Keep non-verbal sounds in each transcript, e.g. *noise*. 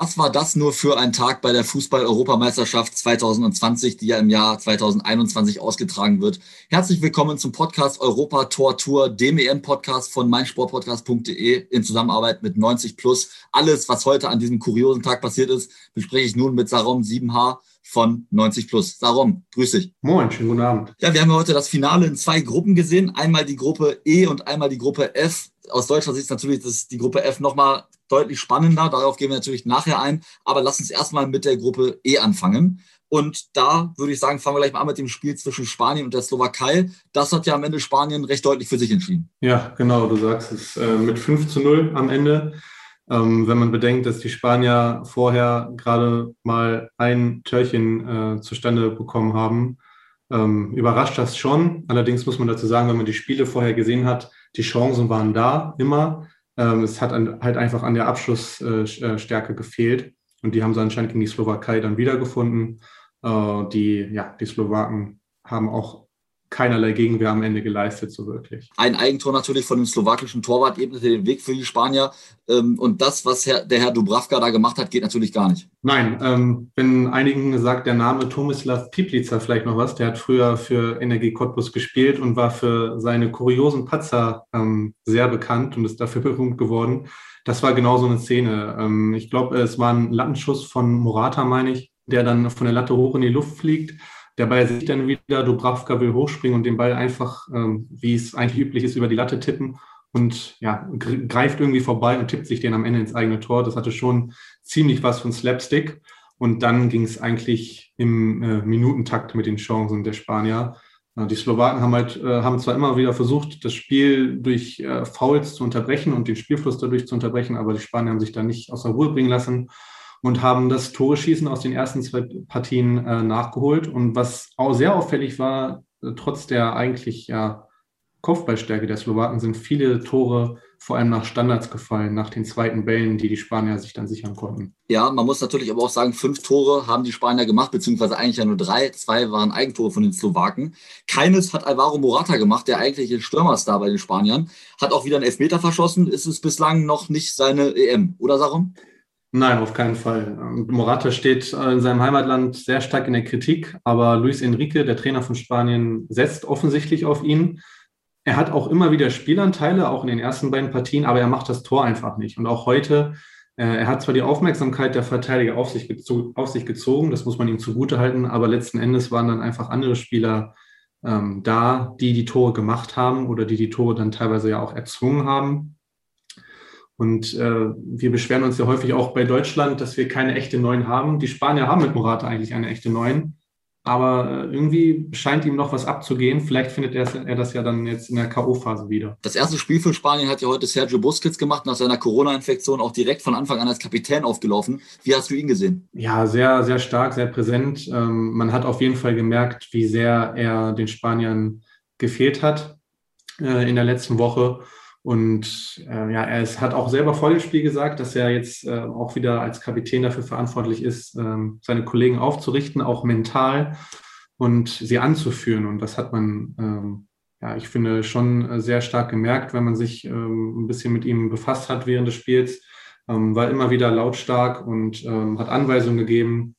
Was war das nur für ein Tag bei der Fußball-Europameisterschaft 2020, die ja im Jahr 2021 ausgetragen wird? Herzlich willkommen zum Podcast Europa Tor Tour, dem EM-Podcast von meinsportpodcast.de in Zusammenarbeit mit 90 Plus. Alles, was heute an diesem kuriosen Tag passiert ist, bespreche ich nun mit Sarom 7H von 90 Plus. Sarom, grüß dich. Moin, schönen guten Abend. Ja, wir haben heute das Finale in zwei Gruppen gesehen. Einmal die Gruppe E und einmal die Gruppe F. Aus deutscher Sicht natürlich ist die Gruppe F nochmal deutlich spannender. Darauf gehen wir natürlich nachher ein. Aber lass uns erstmal mit der Gruppe E anfangen. Und da würde ich sagen, fangen wir gleich mal an mit dem Spiel zwischen Spanien und der Slowakei. Das hat ja am Ende Spanien recht deutlich für sich entschieden. Ja, genau, du sagst es. Äh, mit 5 zu 0 am Ende. Ähm, wenn man bedenkt, dass die Spanier vorher gerade mal ein Törchen äh, zustande bekommen haben, ähm, überrascht das schon. Allerdings muss man dazu sagen, wenn man die Spiele vorher gesehen hat, die Chancen waren da immer. Ähm, es hat an, halt einfach an der Abschlussstärke äh, gefehlt. Und die haben sie anscheinend gegen die Slowakei dann wiedergefunden. Äh, die, ja, die Slowaken haben auch keinerlei Gegenwehr am Ende geleistet, so wirklich. Ein Eigentor natürlich von dem slowakischen Torwart ebnete den Weg für die Spanier. Ähm, und das, was der Herr Dubravka da gemacht hat, geht natürlich gar nicht. Nein, ähm, wenn einigen sagt der Name Tomislav Piplica vielleicht noch was, der hat früher für Energie Cottbus gespielt und war für seine kuriosen Patzer ähm, sehr bekannt und ist dafür berühmt geworden. Das war genau so eine Szene. Ich glaube, es war ein Lattenschuss von Morata, meine ich, der dann von der Latte hoch in die Luft fliegt der Ball sich dann wieder, Dubravka will hochspringen und den Ball einfach, ähm, wie es eigentlich üblich ist, über die Latte tippen und ja, greift irgendwie vorbei und tippt sich den am Ende ins eigene Tor. Das hatte schon ziemlich was von Slapstick. Und dann ging es eigentlich im äh, Minutentakt mit den Chancen der Spanier. Äh, die Slowaken haben halt, äh, haben zwar immer wieder versucht, das Spiel durch äh, Fouls zu unterbrechen und den Spielfluss dadurch zu unterbrechen, aber die Spanier haben sich da nicht aus der Ruhe bringen lassen und haben das Tore-Schießen aus den ersten zwei Partien äh, nachgeholt. Und was auch sehr auffällig war, äh, trotz der eigentlich ja, Kopfballstärke der Slowaken sind viele Tore vor allem nach Standards gefallen, nach den zweiten Bällen, die die Spanier sich dann sichern konnten. Ja, man muss natürlich aber auch sagen, fünf Tore haben die Spanier gemacht, beziehungsweise eigentlich ja nur drei. Zwei waren Eigentore von den Slowaken. Keines hat Alvaro Morata gemacht, der eigentliche Stürmerstar bei den Spaniern. Hat auch wieder einen Elfmeter verschossen. Ist es bislang noch nicht seine EM, oder Sarum? Nein, auf keinen Fall. Morata steht äh, in seinem Heimatland sehr stark in der Kritik, aber Luis Enrique, der Trainer von Spanien, setzt offensichtlich auf ihn. Er hat auch immer wieder Spielanteile, auch in den ersten beiden Partien, aber er macht das Tor einfach nicht. Und auch heute, äh, er hat zwar die Aufmerksamkeit der Verteidiger auf sich, auf sich gezogen, das muss man ihm zugutehalten, aber letzten Endes waren dann einfach andere Spieler ähm, da, die die Tore gemacht haben oder die die Tore dann teilweise ja auch erzwungen haben. Und äh, wir beschweren uns ja häufig auch bei Deutschland, dass wir keine echte Neuen haben. Die Spanier haben mit Morata eigentlich eine echte Neuen. Aber äh, irgendwie scheint ihm noch was abzugehen. Vielleicht findet er, er das ja dann jetzt in der K.O.-Phase wieder. Das erste Spiel für Spanien hat ja heute Sergio Busquets gemacht, nach seiner Corona-Infektion auch direkt von Anfang an als Kapitän aufgelaufen. Wie hast du ihn gesehen? Ja, sehr, sehr stark, sehr präsent. Ähm, man hat auf jeden Fall gemerkt, wie sehr er den Spaniern gefehlt hat äh, in der letzten Woche. Und äh, ja, er ist, hat auch selber vor dem Spiel gesagt, dass er jetzt äh, auch wieder als Kapitän dafür verantwortlich ist, ähm, seine Kollegen aufzurichten, auch mental und sie anzuführen. Und das hat man, ähm, ja, ich finde, schon sehr stark gemerkt, wenn man sich ähm, ein bisschen mit ihm befasst hat während des Spiels. Ähm, war immer wieder lautstark und ähm, hat Anweisungen gegeben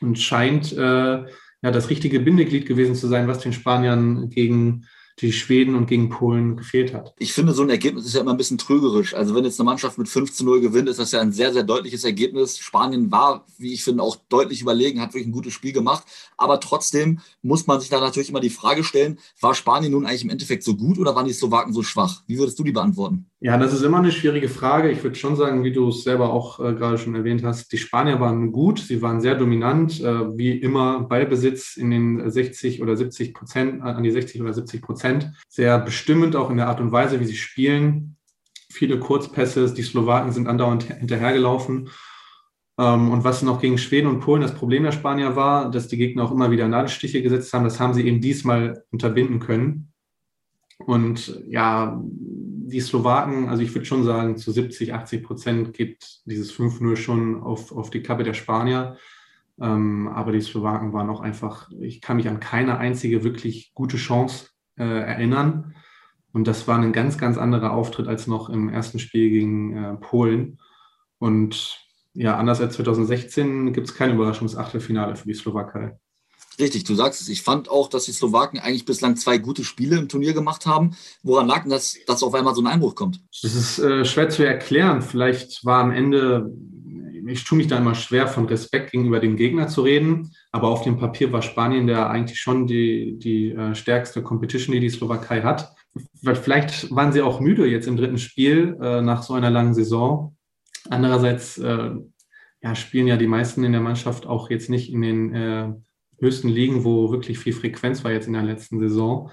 und scheint äh, ja das richtige Bindeglied gewesen zu sein, was den Spaniern gegen die Schweden und gegen Polen gefehlt hat. Ich finde, so ein Ergebnis ist ja immer ein bisschen trügerisch. Also wenn jetzt eine Mannschaft mit 5 zu 0 gewinnt, ist das ja ein sehr, sehr deutliches Ergebnis. Spanien war, wie ich finde, auch deutlich überlegen, hat wirklich ein gutes Spiel gemacht. Aber trotzdem muss man sich da natürlich immer die Frage stellen, war Spanien nun eigentlich im Endeffekt so gut oder waren die Slowaken so schwach? Wie würdest du die beantworten? Ja, das ist immer eine schwierige Frage. Ich würde schon sagen, wie du es selber auch äh, gerade schon erwähnt hast, die Spanier waren gut, sie waren sehr dominant, äh, wie immer Ballbesitz in den 60 oder 70 Prozent, an die 60 oder 70 Prozent Prozent. Sehr bestimmend auch in der Art und Weise, wie sie spielen. Viele Kurzpässe, die Slowaken sind andauernd hinterhergelaufen. Ähm, und was noch gegen Schweden und Polen das Problem der Spanier war, dass die Gegner auch immer wieder Nadelstiche gesetzt haben, das haben sie eben diesmal unterbinden können. Und ja, die Slowaken, also ich würde schon sagen, zu 70, 80 Prozent geht dieses 5-0 schon auf, auf die Kappe der Spanier. Ähm, aber die Slowaken waren auch einfach, ich kann mich an keine einzige wirklich gute Chance äh, erinnern. Und das war ein ganz, ganz anderer Auftritt als noch im ersten Spiel gegen äh, Polen. Und ja, anders als 2016 gibt es kein Überraschungsachtelfinale für die Slowakei. Richtig, du sagst es. Ich fand auch, dass die Slowaken eigentlich bislang zwei gute Spiele im Turnier gemacht haben. Woran lag denn das, dass auf einmal so ein Einbruch kommt? Das ist äh, schwer zu erklären. Vielleicht war am Ende, ich tue mich da immer schwer, von Respekt gegenüber dem Gegner zu reden. Aber auf dem Papier war Spanien der eigentlich schon die, die äh, stärkste Competition, die die Slowakei hat. Vielleicht waren sie auch müde jetzt im dritten Spiel äh, nach so einer langen Saison. Andererseits äh, ja, spielen ja die meisten in der Mannschaft auch jetzt nicht in den äh, höchsten Ligen, wo wirklich viel Frequenz war jetzt in der letzten Saison.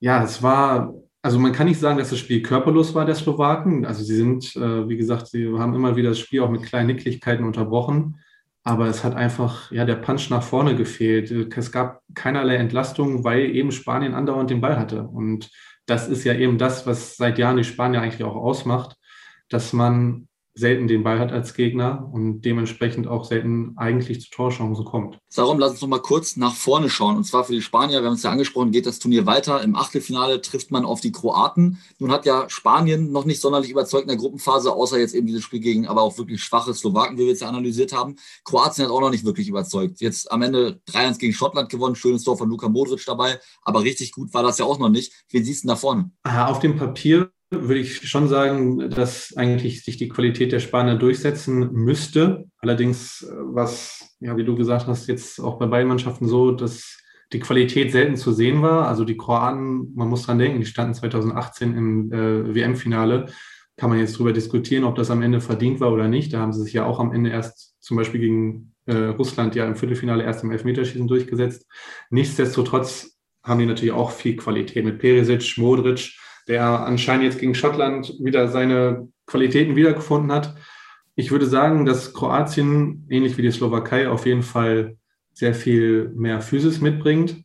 Ja, es war, also man kann nicht sagen, dass das Spiel körperlos war der Slowaken. Also sie sind, äh, wie gesagt, sie haben immer wieder das Spiel auch mit kleinen Nicklichkeiten unterbrochen. Aber es hat einfach, ja, der Punch nach vorne gefehlt. Es gab keinerlei Entlastung, weil eben Spanien andauernd den Ball hatte. Und das ist ja eben das, was seit Jahren die Spanier eigentlich auch ausmacht, dass man selten den Ball hat als Gegner und dementsprechend auch selten eigentlich zu Torchancen kommt. Darum lass uns noch mal kurz nach vorne schauen. Und zwar für die Spanier, wir haben es ja angesprochen, geht das Turnier weiter. Im Achtelfinale trifft man auf die Kroaten. Nun hat ja Spanien noch nicht sonderlich überzeugt in der Gruppenphase, außer jetzt eben dieses Spiel gegen aber auch wirklich schwache Slowaken, wie wir jetzt ja analysiert haben. Kroatien hat auch noch nicht wirklich überzeugt. Jetzt am Ende 3-1 gegen Schottland gewonnen, schönes Tor von Luka Modric dabei, aber richtig gut war das ja auch noch nicht. Wen siehst du da vorne? Auf dem Papier würde ich schon sagen, dass eigentlich sich die Qualität der Spanier durchsetzen müsste. Allerdings, was, ja, wie du gesagt hast, jetzt auch bei beiden Mannschaften so, dass die Qualität selten zu sehen war. Also die Kroaten, man muss dran denken, die standen 2018 im äh, WM-Finale. Kann man jetzt darüber diskutieren, ob das am Ende verdient war oder nicht. Da haben sie sich ja auch am Ende erst zum Beispiel gegen äh, Russland ja im Viertelfinale erst im Elfmeterschießen durchgesetzt. Nichtsdestotrotz haben die natürlich auch viel Qualität mit Perisic, Modric, der anscheinend jetzt gegen Schottland wieder seine Qualitäten wiedergefunden hat. Ich würde sagen, dass Kroatien, ähnlich wie die Slowakei, auf jeden Fall sehr viel mehr Physis mitbringt.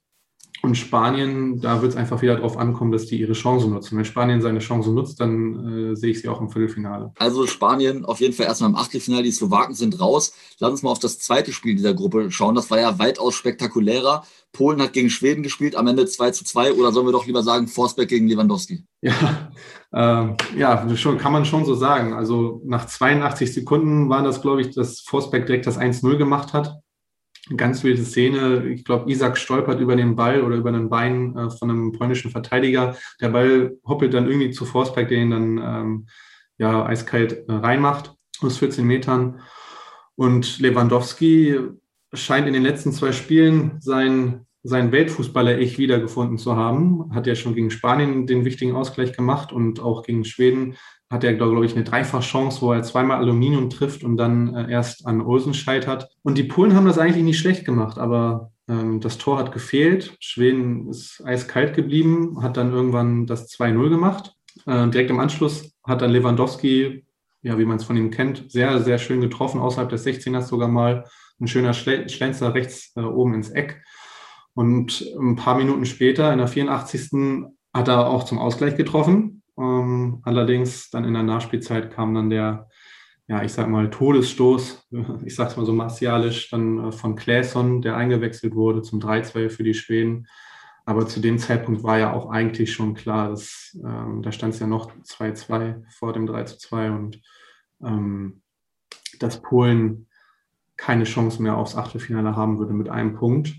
Und Spanien, da wird es einfach wieder darauf ankommen, dass die ihre Chance nutzen. Wenn Spanien seine Chance nutzt, dann äh, sehe ich sie auch im Viertelfinale. Also Spanien auf jeden Fall erstmal im Achtelfinale. Die Slowaken sind raus. Lass uns mal auf das zweite Spiel dieser Gruppe schauen. Das war ja weitaus spektakulärer. Polen hat gegen Schweden gespielt, am Ende 2 zu 2. Oder sollen wir doch lieber sagen, Forsberg gegen Lewandowski? Ja, *laughs* äh, ja schon, kann man schon so sagen. Also nach 82 Sekunden war das, glaube ich, dass Forsberg direkt das 1-0 gemacht hat ganz wilde Szene. Ich glaube, Isaac stolpert über den Ball oder über ein Bein äh, von einem polnischen Verteidiger. Der Ball hoppelt dann irgendwie zu Forsberg, der ihn dann ähm, ja, eiskalt äh, reinmacht aus 14 Metern. Und Lewandowski scheint in den letzten zwei Spielen sein, sein Weltfußballer-Ich wiedergefunden zu haben. Hat ja schon gegen Spanien den wichtigen Ausgleich gemacht und auch gegen Schweden hat er, glaube ich, eine Dreifachchance, wo er zweimal Aluminium trifft und dann äh, erst an Olsen scheitert. Und die Polen haben das eigentlich nicht schlecht gemacht, aber ähm, das Tor hat gefehlt. Schweden ist eiskalt geblieben, hat dann irgendwann das 2-0 gemacht. Äh, direkt im Anschluss hat dann Lewandowski, ja, wie man es von ihm kennt, sehr, sehr schön getroffen, außerhalb des 16ers sogar mal. Ein schöner Schlenzer rechts äh, oben ins Eck. Und ein paar Minuten später, in der 84. hat er auch zum Ausgleich getroffen. Ähm, allerdings dann in der Nachspielzeit kam dann der, ja, ich sag mal, Todesstoß, *laughs* ich sag's mal so martialisch, dann äh, von Claesson, der eingewechselt wurde zum 3-2 für die Schweden. Aber zu dem Zeitpunkt war ja auch eigentlich schon klar, dass ähm, da stand es ja noch 2-2 vor dem 3-2 und ähm, dass Polen keine Chance mehr aufs Achtelfinale haben würde mit einem Punkt.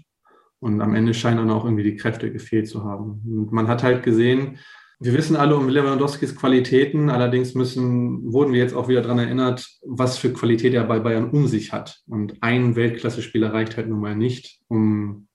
Und am Ende scheinen dann auch irgendwie die Kräfte gefehlt zu haben. Und man hat halt gesehen, wir wissen alle um Lewandowskis Qualitäten, allerdings müssen, wurden wir jetzt auch wieder daran erinnert, was für Qualität er bei Bayern um sich hat. Und ein Weltklasse-Spieler reicht halt nun mal nicht, um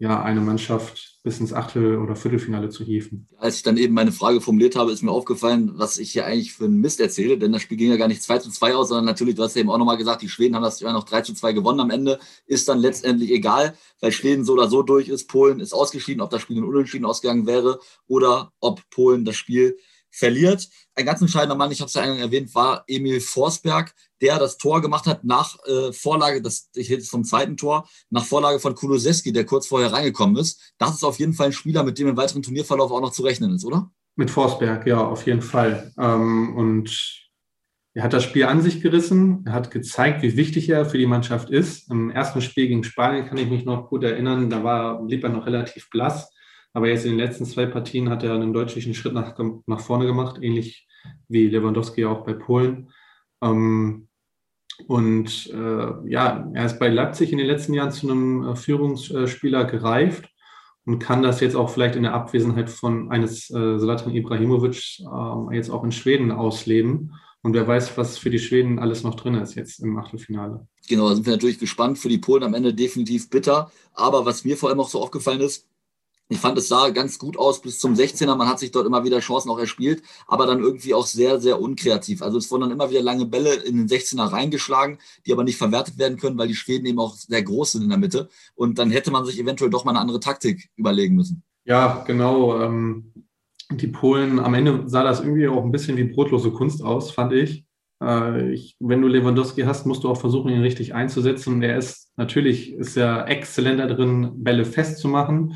ja, eine Mannschaft bis ins Achtel- oder Viertelfinale zu hieven. Als ich dann eben meine Frage formuliert habe, ist mir aufgefallen, was ich hier eigentlich für einen Mist erzähle, denn das Spiel ging ja gar nicht 2 zu 2 aus, sondern natürlich, du hast ja eben auch nochmal gesagt, die Schweden haben das ja noch 3 zu 2 gewonnen am Ende, ist dann letztendlich egal, weil Schweden so oder so durch ist, Polen ist ausgeschieden, ob das Spiel in Unentschieden ausgegangen wäre oder ob Polen das Spiel verliert. Ein ganz entscheidender Mann, ich habe es ja eingangs erwähnt, war Emil Forsberg, der das Tor gemacht hat nach äh, Vorlage, das ich jetzt vom zweiten Tor, nach Vorlage von Kulusewski, der kurz vorher reingekommen ist. Das ist auf jeden Fall ein Spieler, mit dem im weiteren Turnierverlauf auch noch zu rechnen ist, oder? Mit Forsberg, ja, auf jeden Fall. Ähm, und er hat das Spiel an sich gerissen. Er hat gezeigt, wie wichtig er für die Mannschaft ist. Im ersten Spiel gegen Spanien kann ich mich noch gut erinnern. Da war, blieb er noch relativ blass. Aber jetzt in den letzten zwei Partien hat er einen deutlichen Schritt nach, nach vorne gemacht, ähnlich wie Lewandowski auch bei Polen. Ähm, und äh, ja, er ist bei Leipzig in den letzten Jahren zu einem äh, Führungsspieler gereift und kann das jetzt auch vielleicht in der Abwesenheit von eines äh, Zlatan Ibrahimovic äh, jetzt auch in Schweden ausleben. Und wer weiß, was für die Schweden alles noch drin ist jetzt im Achtelfinale. Genau, da sind wir natürlich gespannt. Für die Polen am Ende definitiv bitter. Aber was mir vor allem auch so aufgefallen ist, ich fand, es sah ganz gut aus bis zum 16er. Man hat sich dort immer wieder Chancen auch erspielt, aber dann irgendwie auch sehr, sehr unkreativ. Also es wurden dann immer wieder lange Bälle in den 16er reingeschlagen, die aber nicht verwertet werden können, weil die Schweden eben auch sehr groß sind in der Mitte. Und dann hätte man sich eventuell doch mal eine andere Taktik überlegen müssen. Ja, genau. Ähm, die Polen, am Ende sah das irgendwie auch ein bisschen wie brotlose Kunst aus, fand ich. Äh, ich, wenn du Lewandowski hast, musst du auch versuchen, ihn richtig einzusetzen. Und er ist natürlich ist er exzellent darin, Bälle festzumachen.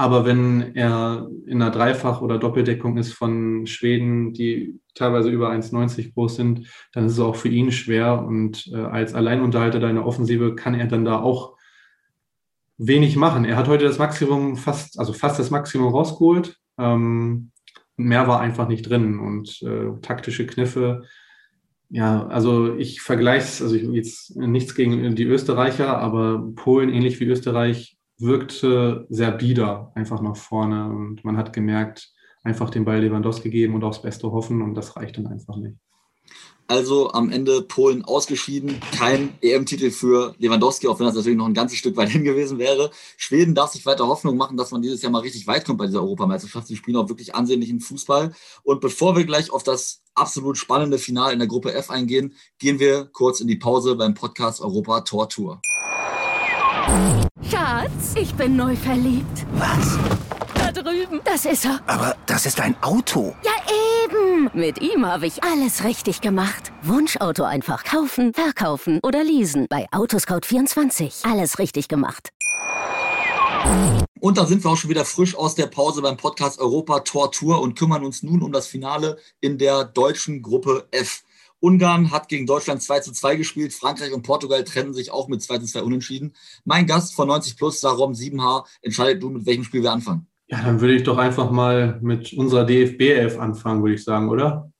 Aber wenn er in einer Dreifach- oder Doppeldeckung ist von Schweden, die teilweise über 1,90 groß sind, dann ist es auch für ihn schwer. Und äh, als Alleinunterhalter deiner Offensive kann er dann da auch wenig machen. Er hat heute das Maximum fast, also fast das Maximum rausgeholt. Ähm, mehr war einfach nicht drin. Und äh, taktische Kniffe, ja, also ich vergleiche es, also ich jetzt nichts gegen die Österreicher, aber Polen ähnlich wie Österreich wirkte sehr bieder einfach nach vorne und man hat gemerkt, einfach den Ball Lewandowski geben und aufs Beste hoffen und das reicht dann einfach nicht. Also am Ende Polen ausgeschieden, kein EM-Titel für Lewandowski, auch wenn das natürlich noch ein ganzes Stück weit *laughs* hin gewesen wäre. Schweden darf sich weiter Hoffnung machen, dass man dieses Jahr mal richtig weit kommt bei dieser Europameisterschaft. Sie spielen auch wirklich ansehnlichen Fußball. Und bevor wir gleich auf das absolut spannende Finale in der Gruppe F eingehen, gehen wir kurz in die Pause beim Podcast Europa Tor Tour. Schatz, ich bin neu verliebt. Was? Da drüben. Das ist er. Aber das ist ein Auto. Ja, eben. Mit ihm habe ich alles richtig gemacht. Wunschauto einfach kaufen, verkaufen oder leasen. Bei Autoscout24. Alles richtig gemacht. Und da sind wir auch schon wieder frisch aus der Pause beim Podcast Europa Tor Tour und kümmern uns nun um das Finale in der deutschen Gruppe F. Ungarn hat gegen Deutschland 2 zu 2 gespielt. Frankreich und Portugal trennen sich auch mit 2 zu 2 unentschieden. Mein Gast von 90 Plus, Sarom 7H, entscheidet du, mit welchem Spiel wir anfangen. Ja, dann würde ich doch einfach mal mit unserer DFB-11 anfangen, würde ich sagen, oder?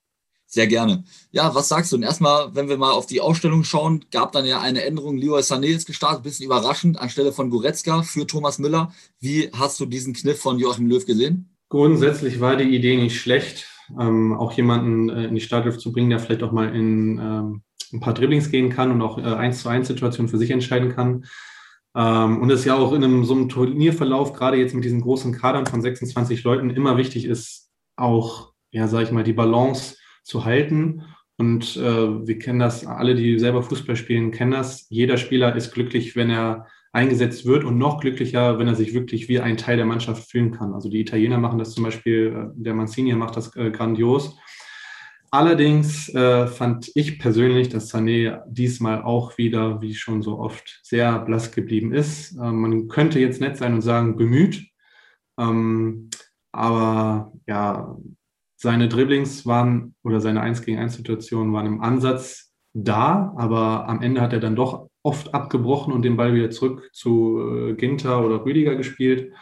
Sehr gerne. Ja, was sagst du? Und erstmal, wenn wir mal auf die Ausstellung schauen, gab dann ja eine Änderung. Leroy Sané ist gestartet, bisschen überraschend, anstelle von Goretzka für Thomas Müller. Wie hast du diesen Kniff von Joachim Löw gesehen? Grundsätzlich war die Idee nicht schlecht ähm, auch jemanden äh, in die Startelf zu bringen, der vielleicht auch mal in ähm, ein paar Dribblings gehen kann und auch äh, eins zu eins Situationen für sich entscheiden kann. Ähm, und es ja auch in einem, so einem Turnierverlauf, gerade jetzt mit diesen großen Kadern von 26 Leuten, immer wichtig ist, auch, ja, sag ich mal, die Balance zu halten. Und äh, wir kennen das, alle, die selber Fußball spielen, kennen das. Jeder Spieler ist glücklich, wenn er eingesetzt wird und noch glücklicher, wenn er sich wirklich wie ein Teil der Mannschaft fühlen kann. Also die Italiener machen das zum Beispiel, äh, der Mancini macht das äh, grandios. Allerdings äh, fand ich persönlich, dass Sané diesmal auch wieder, wie schon so oft, sehr blass geblieben ist. Äh, man könnte jetzt nett sein und sagen, bemüht. Ähm, aber ja, seine Dribblings waren oder seine 1 gegen 1 Situationen waren im Ansatz da, aber am Ende hat er dann doch oft abgebrochen und den Ball wieder zurück zu äh, Ginter oder Rüdiger gespielt.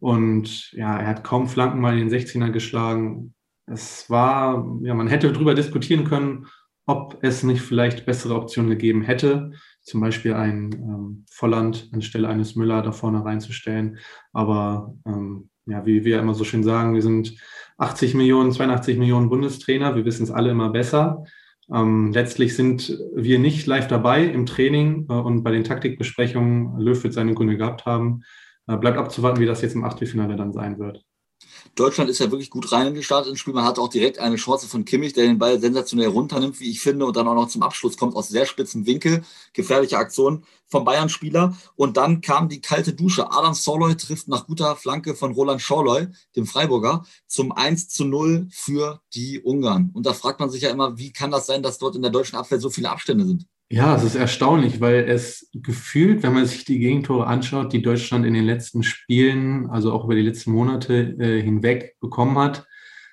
Und ja, er hat kaum Flanken mal in den 16er geschlagen. Es war, ja, man hätte darüber diskutieren können, ob es nicht vielleicht bessere Optionen gegeben hätte, zum Beispiel ein ähm, Volland anstelle eines Müller da vorne reinzustellen. Aber ähm, ja, wie wir immer so schön sagen, wir sind 80 Millionen, 82 Millionen Bundestrainer, wir wissen es alle immer besser. Ähm, letztlich sind wir nicht live dabei im Training äh, und bei den Taktikbesprechungen. Löw wird seine Gründe gehabt haben. Äh, bleibt abzuwarten, wie das jetzt im Achtelfinale dann sein wird. Deutschland ist ja wirklich gut reingestartet ins Spiel. Man hat auch direkt eine Chance von Kimmich, der den Ball sensationell runternimmt, wie ich finde, und dann auch noch zum Abschluss kommt aus sehr spitzen Winkel. Gefährliche Aktion vom Bayern-Spieler. Und dann kam die kalte Dusche. Adam Soloy trifft nach guter Flanke von Roland Schorloy, dem Freiburger, zum 1 zu 0 für die Ungarn. Und da fragt man sich ja immer, wie kann das sein, dass dort in der deutschen Abwehr so viele Abstände sind? Ja, es ist erstaunlich, weil es gefühlt, wenn man sich die Gegentore anschaut, die Deutschland in den letzten Spielen, also auch über die letzten Monate äh, hinweg bekommen hat,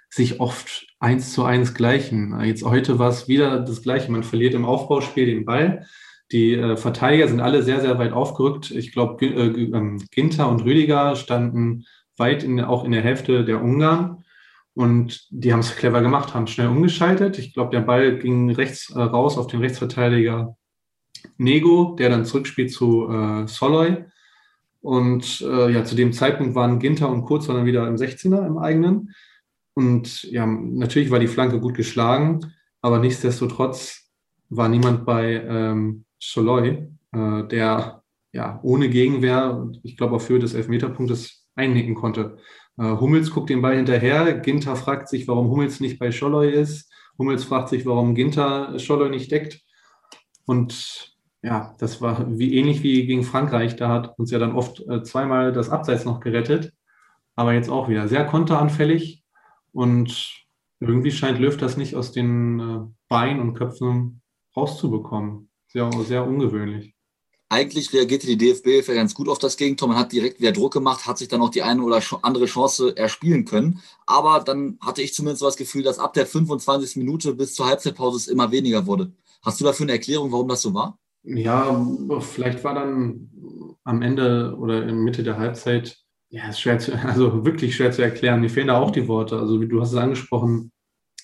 sich oft eins zu eins gleichen. Jetzt heute war es wieder das Gleiche. Man verliert im Aufbauspiel den Ball. Die äh, Verteidiger sind alle sehr, sehr weit aufgerückt. Ich glaube, äh, ähm, Ginter und Rüdiger standen weit in, auch in der Hälfte der Ungarn. Und die haben es clever gemacht, haben schnell umgeschaltet. Ich glaube, der Ball ging rechts äh, raus auf den Rechtsverteidiger Nego, der dann zurückspielt zu äh, Soloy. Und äh, ja, zu dem Zeitpunkt waren Ginter und Kurz dann wieder im 16er im eigenen. Und ja, natürlich war die Flanke gut geschlagen, aber nichtsdestotrotz war niemand bei ähm, Soloy, äh, der ja ohne Gegenwehr, ich glaube auf Höhe des Elfmeterpunktes einnicken konnte. Äh, Hummels guckt den Ball hinterher. Ginter fragt sich, warum Hummels nicht bei Scholloy ist. Hummels fragt sich, warum Ginter Scholloy nicht deckt. Und ja, das war wie ähnlich wie gegen Frankreich. Da hat uns ja dann oft äh, zweimal das Abseits noch gerettet. Aber jetzt auch wieder sehr konteranfällig. Und irgendwie scheint Löw das nicht aus den äh, Beinen und Köpfen rauszubekommen. Sehr, sehr ungewöhnlich eigentlich reagierte die DFB ganz gut auf das Gegentor. Man hat direkt wieder Druck gemacht, hat sich dann auch die eine oder andere Chance erspielen können. Aber dann hatte ich zumindest so das Gefühl, dass ab der 25. Minute bis zur Halbzeitpause es immer weniger wurde. Hast du dafür eine Erklärung, warum das so war? Ja, vielleicht war dann am Ende oder in Mitte der Halbzeit, ja, ist schwer zu, *laughs* also wirklich schwer zu erklären. Mir fehlen da auch die Worte. Also wie du hast es angesprochen,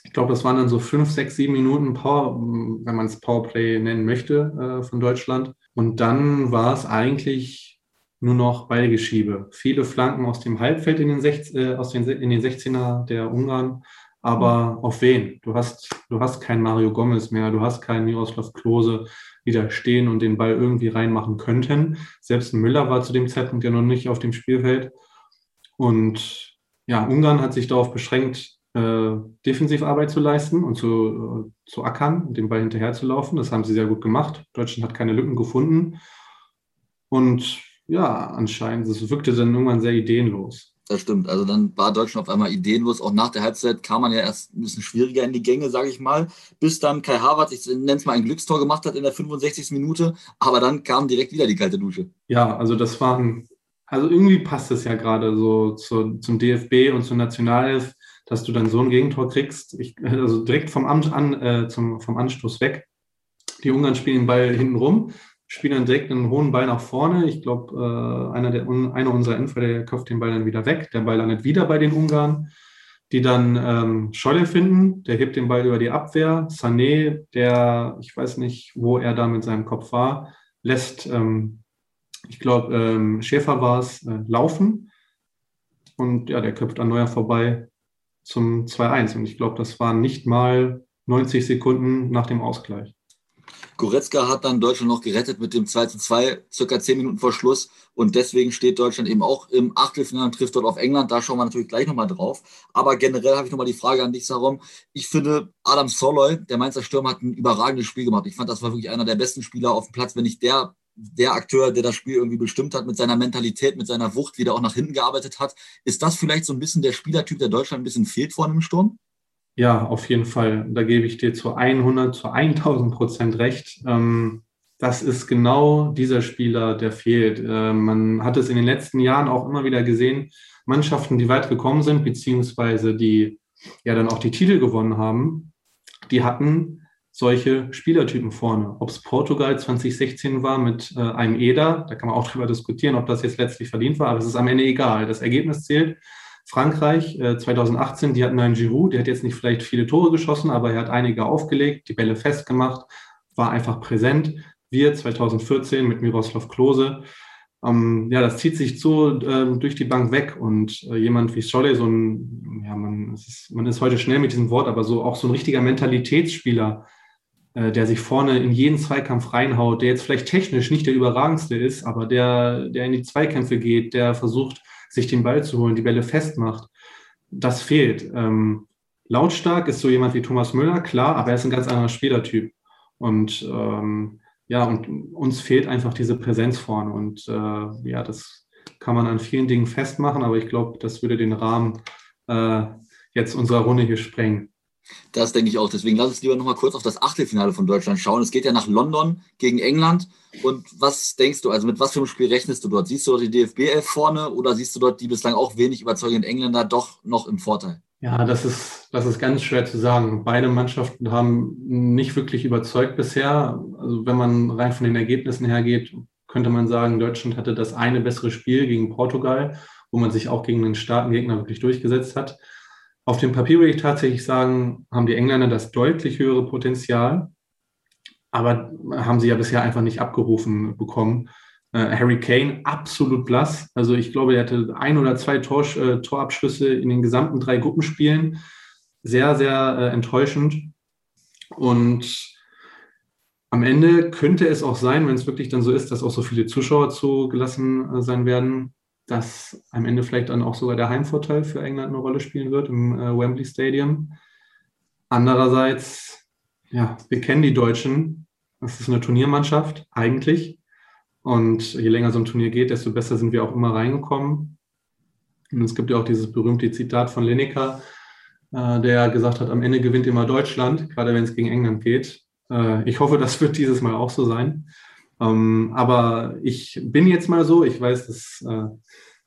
ich glaube, das waren dann so fünf, sechs, sieben Minuten Power, wenn man es Powerplay nennen möchte, äh, von Deutschland. Und dann war es eigentlich nur noch Ballgeschiebe. Viele Flanken aus dem Halbfeld in den, 16, äh, aus den, in den 16er der Ungarn. Aber mhm. auf wen? Du hast, du hast keinen Mario Gomez mehr, du hast keinen Miroslav Klose, die da stehen und den Ball irgendwie reinmachen könnten. Selbst Müller war zu dem Zeitpunkt ja noch nicht auf dem Spielfeld. Und ja, Ungarn hat sich darauf beschränkt, äh, Defensivarbeit zu leisten und zu, äh, zu ackern, den Ball hinterher zu laufen. Das haben sie sehr gut gemacht. Deutschland hat keine Lücken gefunden. Und ja, anscheinend, es wirkte dann irgendwann sehr ideenlos. Das stimmt. Also dann war Deutschland auf einmal ideenlos. Auch nach der Halbzeit kam man ja erst ein bisschen schwieriger in die Gänge, sage ich mal, bis dann Kai Havertz, ich nenne es mal ein Glückstor gemacht hat in der 65. Minute. Aber dann kam direkt wieder die kalte Dusche. Ja, also das waren, also irgendwie passt es ja gerade so zu, zum DFB und zur Nationalelf dass du dann so ein Gegentor kriegst, ich, also direkt vom, an, äh, zum, vom Anstoß weg. Die Ungarn spielen den Ball hinten rum, spielen dann direkt einen hohen Ball nach vorne. Ich glaube, äh, einer, einer unserer Endverteidiger köpft den Ball dann wieder weg. Der Ball landet wieder bei den Ungarn, die dann ähm, Scholle finden. Der hebt den Ball über die Abwehr. Sané, der, ich weiß nicht, wo er da mit seinem Kopf war, lässt, ähm, ich glaube, ähm, Schäfer war es, äh, laufen. Und ja, der köpft an Neuer vorbei zum 2-1. Und ich glaube, das waren nicht mal 90 Sekunden nach dem Ausgleich. Goretzka hat dann Deutschland noch gerettet mit dem 2 2, circa 10 Minuten vor Schluss. Und deswegen steht Deutschland eben auch im Achtelfinale und trifft dort auf England. Da schauen wir natürlich gleich nochmal drauf. Aber generell habe ich nochmal die Frage an dich, Sarom. Ich finde, Adam Soloy, der Mainzer Stürmer, hat ein überragendes Spiel gemacht. Ich fand, das war wirklich einer der besten Spieler auf dem Platz, wenn nicht der der Akteur, der das Spiel irgendwie bestimmt hat, mit seiner Mentalität, mit seiner Wucht, wie der auch nach hinten gearbeitet hat. Ist das vielleicht so ein bisschen der Spielertyp, der Deutschland ein bisschen fehlt vor einem Sturm? Ja, auf jeden Fall. Da gebe ich dir zu 100, zu 1000 Prozent recht. Ähm, das ist genau dieser Spieler, der fehlt. Äh, man hat es in den letzten Jahren auch immer wieder gesehen, Mannschaften, die weit gekommen sind, beziehungsweise die ja dann auch die Titel gewonnen haben, die hatten solche Spielertypen vorne. Ob es Portugal 2016 war mit äh, einem Eder, da kann man auch *laughs* drüber diskutieren, ob das jetzt letztlich verdient war, aber es ist am Ende egal. Das Ergebnis zählt. Frankreich äh, 2018, die hatten einen Giroud, der hat jetzt nicht vielleicht viele Tore geschossen, aber er hat einige aufgelegt, die Bälle festgemacht, war einfach präsent. Wir 2014 mit Miroslav Klose, ähm, ja, das zieht sich so äh, durch die Bank weg und äh, jemand wie Scholle, so ein, ja, man ist, man ist heute schnell mit diesem Wort, aber so auch so ein richtiger Mentalitätsspieler, der sich vorne in jeden Zweikampf reinhaut, der jetzt vielleicht technisch nicht der überragendste ist, aber der, der in die Zweikämpfe geht, der versucht, sich den Ball zu holen, die Bälle festmacht. Das fehlt. Ähm, lautstark ist so jemand wie Thomas Müller, klar, aber er ist ein ganz anderer Spielertyp. Und ähm, ja, und uns fehlt einfach diese Präsenz vorne. Und äh, ja, das kann man an vielen Dingen festmachen, aber ich glaube, das würde den Rahmen äh, jetzt unserer Runde hier sprengen. Das denke ich auch. Deswegen lass uns lieber noch mal kurz auf das Achtelfinale von Deutschland schauen. Es geht ja nach London gegen England. Und was denkst du, also mit was für einem Spiel rechnest du dort? Siehst du dort die DFB 11 vorne oder siehst du dort die bislang auch wenig überzeugenden Engländer doch noch im Vorteil? Ja, das ist, das ist ganz schwer zu sagen. Beide Mannschaften haben nicht wirklich überzeugt bisher. Also wenn man rein von den Ergebnissen her geht, könnte man sagen, Deutschland hatte das eine bessere Spiel gegen Portugal, wo man sich auch gegen einen starken Gegner wirklich durchgesetzt hat. Auf dem Papier würde ich tatsächlich sagen, haben die Engländer das deutlich höhere Potenzial, aber haben sie ja bisher einfach nicht abgerufen bekommen. Äh, Harry Kane absolut blass. Also ich glaube, er hatte ein oder zwei Tor, äh, Torabschlüsse in den gesamten drei Gruppenspielen. Sehr, sehr äh, enttäuschend. Und am Ende könnte es auch sein, wenn es wirklich dann so ist, dass auch so viele Zuschauer zugelassen äh, sein werden, dass am Ende vielleicht dann auch sogar der Heimvorteil für England eine Rolle spielen wird im äh, Wembley Stadium. Andererseits, ja, wir kennen die Deutschen. Das ist eine Turniermannschaft, eigentlich. Und je länger so ein Turnier geht, desto besser sind wir auch immer reingekommen. Und es gibt ja auch dieses berühmte Zitat von Lineker, äh, der gesagt hat, am Ende gewinnt immer Deutschland, gerade wenn es gegen England geht. Äh, ich hoffe, das wird dieses Mal auch so sein. Ähm, aber ich bin jetzt mal so, ich weiß, das äh,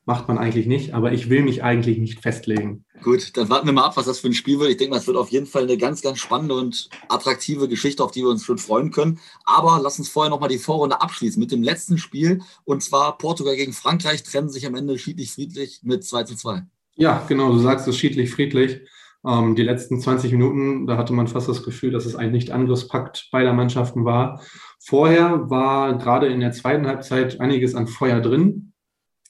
macht man eigentlich nicht, aber ich will mich eigentlich nicht festlegen. Gut, dann warten wir mal ab, was das für ein Spiel wird. Ich denke, das wird auf jeden Fall eine ganz, ganz spannende und attraktive Geschichte, auf die wir uns schon freuen können. Aber lass uns vorher nochmal die Vorrunde abschließen mit dem letzten Spiel. Und zwar Portugal gegen Frankreich trennen sich am Ende schiedlich-friedlich mit 2 zu 2. Ja, genau, du sagst es schiedlich-friedlich. Ähm, die letzten 20 Minuten, da hatte man fast das Gefühl, dass es ein Nicht-Angriffspakt beider Mannschaften war. Vorher war gerade in der zweiten Halbzeit einiges an Feuer drin.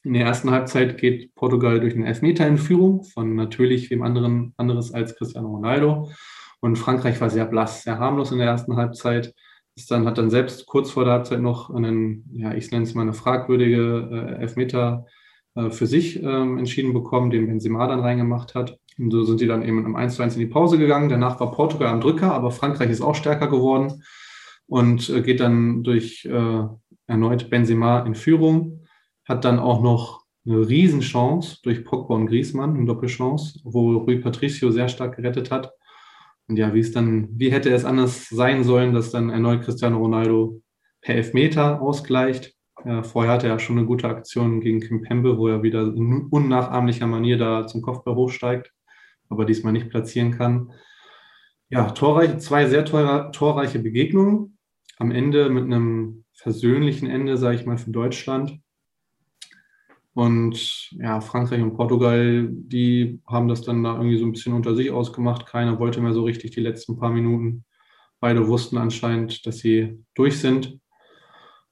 In der ersten Halbzeit geht Portugal durch einen Elfmeter in Führung von natürlich wem anderen anderes als Cristiano Ronaldo. Und Frankreich war sehr blass, sehr harmlos in der ersten Halbzeit. Ist dann, hat dann selbst kurz vor der Halbzeit noch einen, ja, ich nenne es mal eine fragwürdige äh, Elfmeter äh, für sich ähm, entschieden bekommen, den Benzema dann reingemacht hat. Und so sind die dann eben im 1 zu 1 in die Pause gegangen. Danach war Portugal am Drücker, aber Frankreich ist auch stärker geworden und äh, geht dann durch äh, erneut Benzema in Führung hat dann auch noch eine Riesenchance durch Pogba und Griezmann, eine Doppelchance, wo Rui Patricio sehr stark gerettet hat. Und ja, wie es dann, wie hätte es anders sein sollen, dass dann erneut Cristiano Ronaldo per Elfmeter ausgleicht. Ja, vorher hatte er schon eine gute Aktion gegen Kim Pembe, wo er wieder in unnachahmlicher Manier da zum Kopfball hochsteigt, aber diesmal nicht platzieren kann. Ja, torreich, zwei sehr teure, torreiche Begegnungen. Am Ende mit einem versöhnlichen Ende, sage ich mal, für Deutschland. Und ja, Frankreich und Portugal, die haben das dann da irgendwie so ein bisschen unter sich ausgemacht. Keiner wollte mehr so richtig die letzten paar Minuten. Beide wussten anscheinend, dass sie durch sind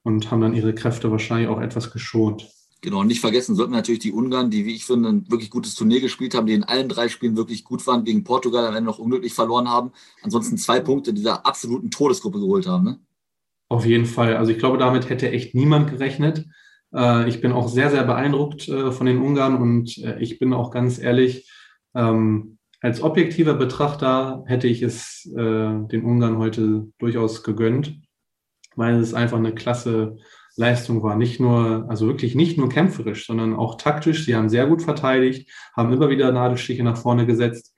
und haben dann ihre Kräfte wahrscheinlich auch etwas geschont. Genau, und nicht vergessen sollten wir natürlich die Ungarn, die, wie ich finde, ein wirklich gutes Turnier gespielt haben, die in allen drei Spielen wirklich gut waren, gegen Portugal am Ende noch unglücklich verloren haben. Ansonsten zwei Punkte in dieser absoluten Todesgruppe geholt haben. Ne? Auf jeden Fall. Also ich glaube, damit hätte echt niemand gerechnet. Äh, ich bin auch sehr, sehr beeindruckt äh, von den Ungarn und äh, ich bin auch ganz ehrlich, ähm, als objektiver Betrachter hätte ich es den Ungarn heute durchaus gegönnt, weil es einfach eine klasse Leistung war. Nicht nur, also wirklich nicht nur kämpferisch, sondern auch taktisch. Sie haben sehr gut verteidigt, haben immer wieder Nadelstiche nach vorne gesetzt.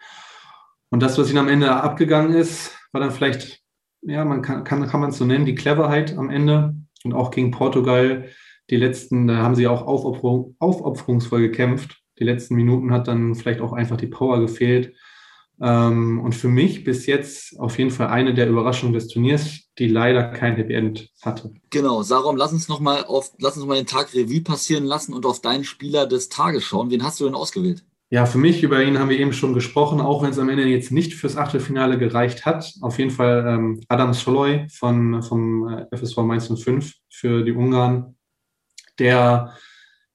Und das, was ihnen am Ende abgegangen ist, war dann vielleicht, ja, man kann, kann, kann man es so nennen, die Cleverheit am Ende. Und auch gegen Portugal die letzten, da haben sie auch aufopferung, aufopferungsvoll gekämpft. Die letzten Minuten hat dann vielleicht auch einfach die Power gefehlt. Ähm, und für mich bis jetzt auf jeden Fall eine der Überraschungen des Turniers, die leider kein Happy End hatte. Genau, Sarum, lass uns nochmal auf, lass uns mal den Tag Revue passieren lassen und auf deinen Spieler des Tages schauen. Wen hast du denn ausgewählt? Ja, für mich, über ihn haben wir eben schon gesprochen, auch wenn es am Ende jetzt nicht fürs Achtelfinale gereicht hat. Auf jeden Fall ähm, Adam Soloy von, vom äh, FSV Mainz 05 für die Ungarn der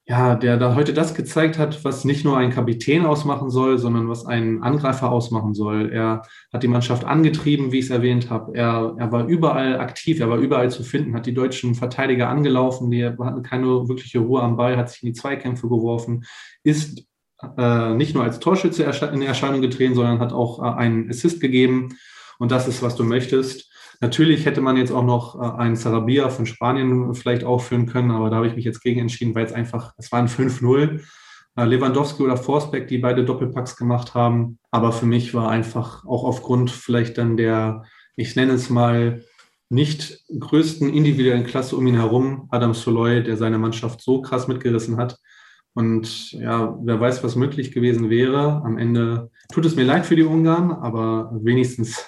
ja, der da heute das gezeigt hat, was nicht nur ein Kapitän ausmachen soll, sondern was einen Angreifer ausmachen soll. Er hat die Mannschaft angetrieben, wie ich es erwähnt habe. Er, er war überall aktiv, er war überall zu finden, hat die deutschen Verteidiger angelaufen, die hatten keine wirkliche Ruhe am Ball, hat sich in die Zweikämpfe geworfen, ist äh, nicht nur als Torschütze in Erscheinung getreten, sondern hat auch äh, einen Assist gegeben. Und das ist, was du möchtest. Natürlich hätte man jetzt auch noch äh, einen Sarabia von Spanien vielleicht aufführen können, aber da habe ich mich jetzt gegen entschieden, weil es einfach, es waren 5-0. Äh, Lewandowski oder Forsbeck, die beide Doppelpacks gemacht haben. Aber für mich war einfach auch aufgrund vielleicht dann der, ich nenne es mal, nicht größten individuellen Klasse um ihn herum, Adam Soloy, der seine Mannschaft so krass mitgerissen hat. Und ja, wer weiß, was möglich gewesen wäre. Am Ende tut es mir leid für die Ungarn, aber wenigstens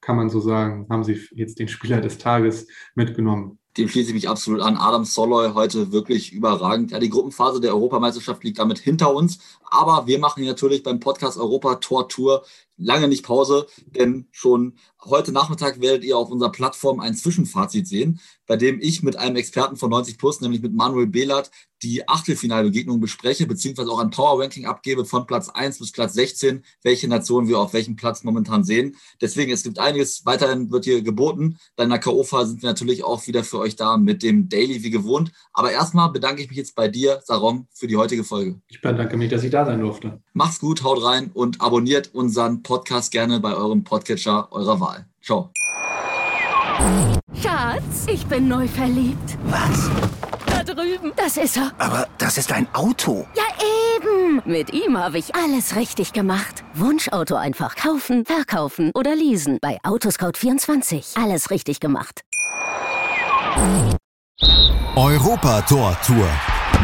kann man so sagen, haben sie jetzt den Spieler des Tages mitgenommen dem schließe ich mich absolut an. Adam Soloy heute wirklich überragend. Ja, die Gruppenphase der Europameisterschaft liegt damit hinter uns. Aber wir machen natürlich beim Podcast Europa Tor Tour lange nicht Pause, denn schon heute Nachmittag werdet ihr auf unserer Plattform ein Zwischenfazit sehen, bei dem ich mit einem Experten von 90 Plus, nämlich mit Manuel Behlert, die Achtelfinalbegegnung bespreche, beziehungsweise auch ein Power Ranking abgebe von Platz 1 bis Platz 16, welche Nationen wir auf welchem Platz momentan sehen. Deswegen, es gibt einiges, weiterhin wird hier geboten. Bei einer K.O.-Phase sind wir natürlich auch wieder für euch da mit dem Daily wie gewohnt. Aber erstmal bedanke ich mich jetzt bei dir, Sarom, für die heutige Folge. Ich bedanke mich, dass ich da sein durfte. Macht's gut, haut rein und abonniert unseren Podcast gerne bei eurem Podcatcher eurer Wahl. Ciao. Schatz, ich bin neu verliebt. Was? Da drüben. Das ist er. Aber das ist ein Auto. Ja, eben. Mit ihm habe ich alles richtig gemacht. Wunschauto einfach kaufen, verkaufen oder leasen. Bei Autoscout24. Alles richtig gemacht. Europa Tor Tour.